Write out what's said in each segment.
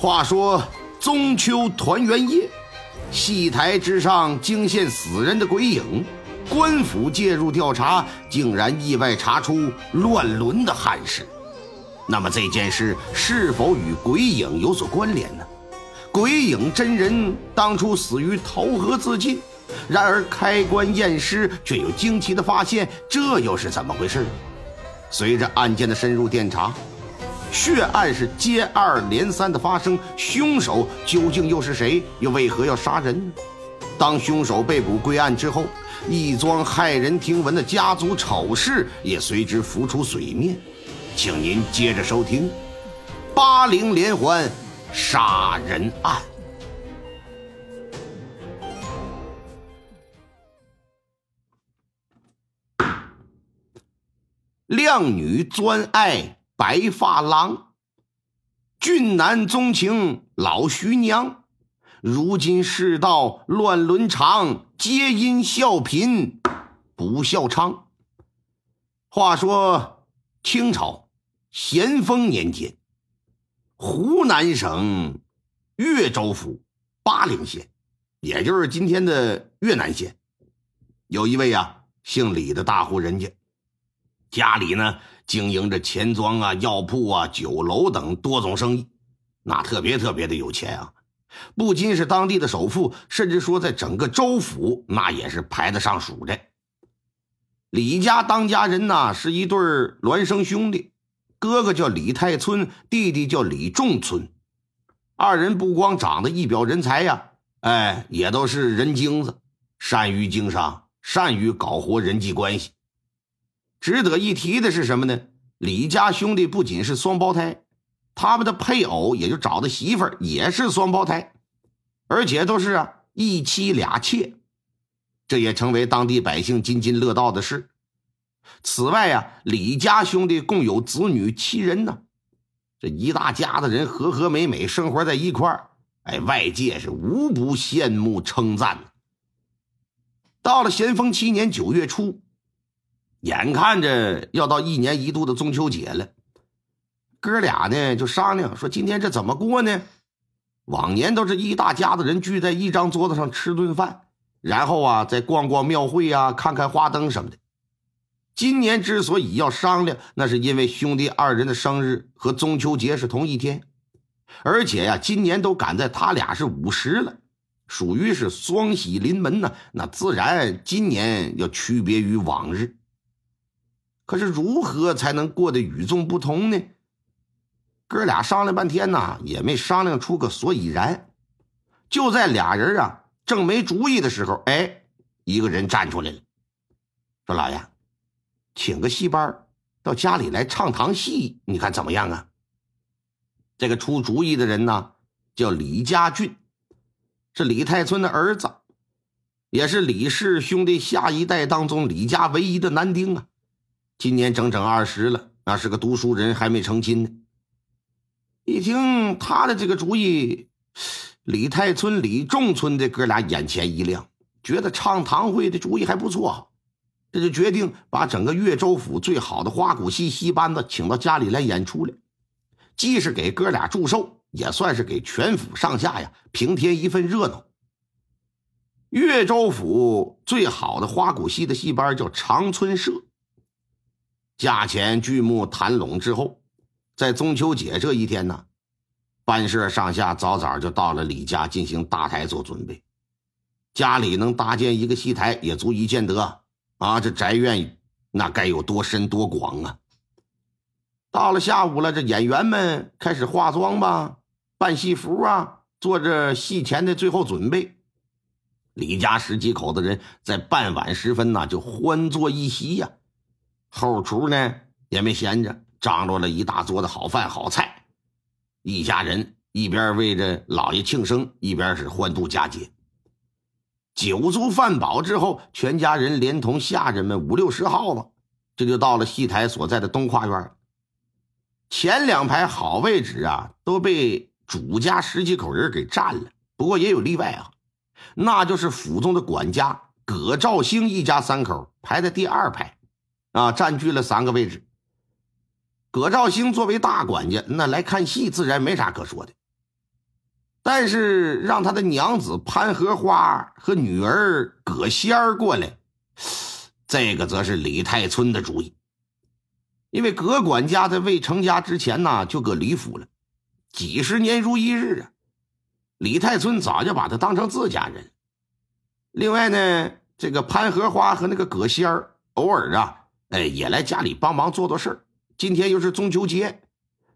话说中秋团圆夜，戏台之上惊现死人的鬼影，官府介入调查，竟然意外查出乱伦的憾事。那么这件事是否与鬼影有所关联呢？鬼影真人当初死于投河自尽，然而开棺验尸却又惊奇的发现，这又是怎么回事？随着案件的深入调查。血案是接二连三的发生，凶手究竟又是谁？又为何要杀人呢？当凶手被捕归案之后，一桩骇人听闻的家族丑事也随之浮出水面。请您接着收听《八零连环杀人案》。靓女专爱。白发郎，俊男钟情老徐娘，如今世道乱伦常，皆因孝贫不孝娼。话说清朝咸丰年间，湖南省岳州府巴陵县，也就是今天的越南县，有一位啊姓李的大户人家，家里呢。经营着钱庄啊、药铺啊、酒楼等多种生意，那特别特别的有钱啊！不仅是当地的首富，甚至说在整个州府，那也是排得上数的。李家当家人呐，是一对孪生兄弟，哥哥叫李太村，弟弟叫李仲村。二人不光长得一表人才呀，哎，也都是人精子，善于经商，善于搞活人际关系。值得一提的是什么呢？李家兄弟不仅是双胞胎，他们的配偶也就找的媳妇儿也是双胞胎，而且都是啊一妻俩妾，这也成为当地百姓津津乐道的事。此外呀，李家兄弟共有子女七人呢，这一大家子人和和美美生活在一块儿，哎，外界是无不羡慕称赞。到了咸丰七年九月初。眼看着要到一年一度的中秋节了，哥俩呢就商量说：“今天这怎么过呢？往年都是一大家子人聚在一张桌子上吃顿饭，然后啊再逛逛庙会啊，看看花灯什么的。今年之所以要商量，那是因为兄弟二人的生日和中秋节是同一天，而且呀，今年都赶在他俩是五十了，属于是双喜临门呢。那自然今年要区别于往日。”可是如何才能过得与众不同呢？哥俩商量半天呐，也没商量出个所以然。就在俩人啊正没主意的时候，哎，一个人站出来了，说：“老爷，请个戏班到家里来唱堂戏，你看怎么样啊？”这个出主意的人呢，叫李家俊，是李太村的儿子，也是李氏兄弟下一代当中李家唯一的男丁啊。今年整整二十了，那是个读书人，还没成亲呢。一听他的这个主意，李太村、李仲村的哥俩眼前一亮，觉得唱堂会的主意还不错，这就决定把整个岳州府最好的花鼓戏戏班子请到家里来演出来，既是给哥俩祝寿，也算是给全府上下呀平添一份热闹。岳州府最好的花鼓戏的戏班叫长春社。价钱剧目谈拢之后，在中秋节这一天呢，班社上下早早就到了李家进行搭台做准备。家里能搭建一个戏台，也足以见得啊，这宅院那该有多深多广啊！到了下午了，这演员们开始化妆吧，扮戏服啊，做着戏前的最后准备。李家十几口子人在傍晚时分呢，就欢坐一席呀。后厨呢也没闲着，张罗了一大桌的好饭好菜，一家人一边为着老爷庆生，一边是欢度佳节。酒足饭饱之后，全家人连同下人们五六十号子，这就到了戏台所在的东跨院。前两排好位置啊，都被主家十几口人给占了。不过也有例外啊，那就是府中的管家葛兆兴一家三口排在第二排。啊，占据了三个位置。葛兆兴作为大管家，那来看戏自然没啥可说的。但是让他的娘子潘荷花和女儿葛仙儿过来，这个则是李太村的主意。因为葛管家在未成家之前呢，就搁李府了，几十年如一日啊。李太村早就把他当成自家人。另外呢，这个潘荷花和那个葛仙儿偶尔啊，哎，也来家里帮忙做做事儿。今天又是中秋节，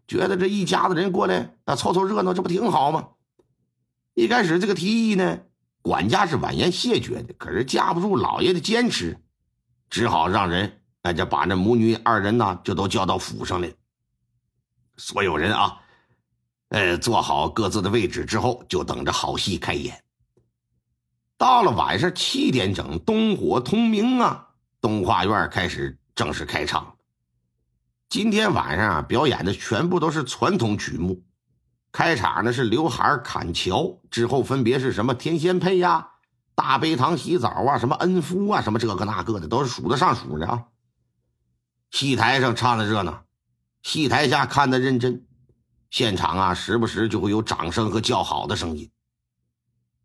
觉得这一家子人过来啊，凑凑热闹，这不挺好吗？一开始这个提议呢，管家是婉言谢绝的，可是架不住老爷的坚持，只好让人。那就把那母女二人呢，就都叫到府上来。所有人啊，呃，坐好各自的位置之后，就等着好戏开演。到了晚上七点整，灯火通明啊，东华院开始正式开唱。今天晚上啊，表演的全部都是传统曲目。开场呢是刘海砍桥，之后分别是什么天仙配呀、大悲堂洗澡啊、什么恩夫啊、什么这个那个的，都是数得上数的啊。戏台上唱的热闹，戏台下看的认真，现场啊时不时就会有掌声和叫好的声音。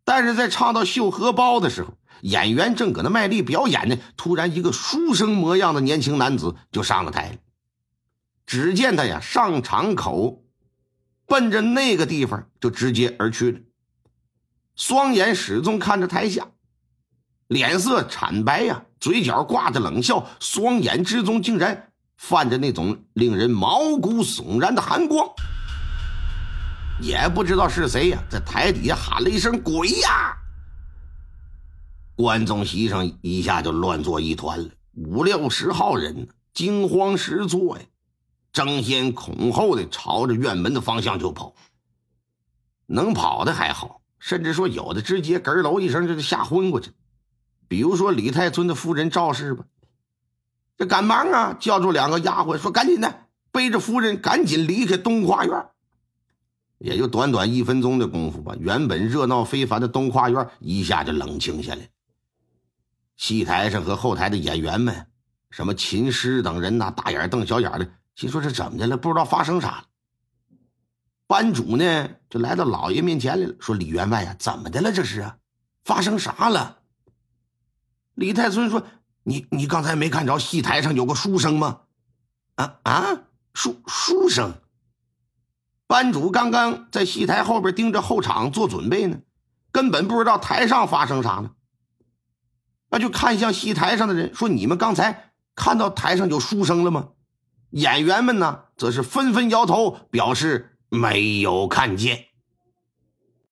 但是在唱到绣荷包的时候，演员正搁那卖力表演呢，突然一个书生模样的年轻男子就上了台了。只见他呀上场口，奔着那个地方就直接而去了，双眼始终看着台下，脸色惨白呀。嘴角挂着冷笑，双眼之中竟然泛着那种令人毛骨悚然的寒光。也不知道是谁呀，在台底下喊了一声“鬼呀”，观众席上一下就乱作一团了，五六十号人惊慌失措呀，争先恐后的朝着院门的方向就跑。能跑的还好，甚至说有的直接咯喽一声就吓昏过去。比如说李太村的夫人赵氏吧，这赶忙啊叫住两个丫鬟，说：“赶紧的，背着夫人赶紧离开东花园。”也就短短一分钟的功夫吧，原本热闹非凡的东花园一下就冷清下来。戏台上和后台的演员们，什么琴师等人呐，大眼瞪小眼的，心说这怎么的了？不知道发生啥了。班主呢，就来到老爷面前来了，说：“李员外呀，怎么的了？这是啊，发生啥了？”李太孙说：“你你刚才没看着戏台上有个书生吗？啊啊，书书生。班主刚刚在戏台后边盯着后场做准备呢，根本不知道台上发生啥了。那就看向戏台上的人说：‘你们刚才看到台上有书生了吗？’演员们呢，则是纷纷摇头，表示没有看见。”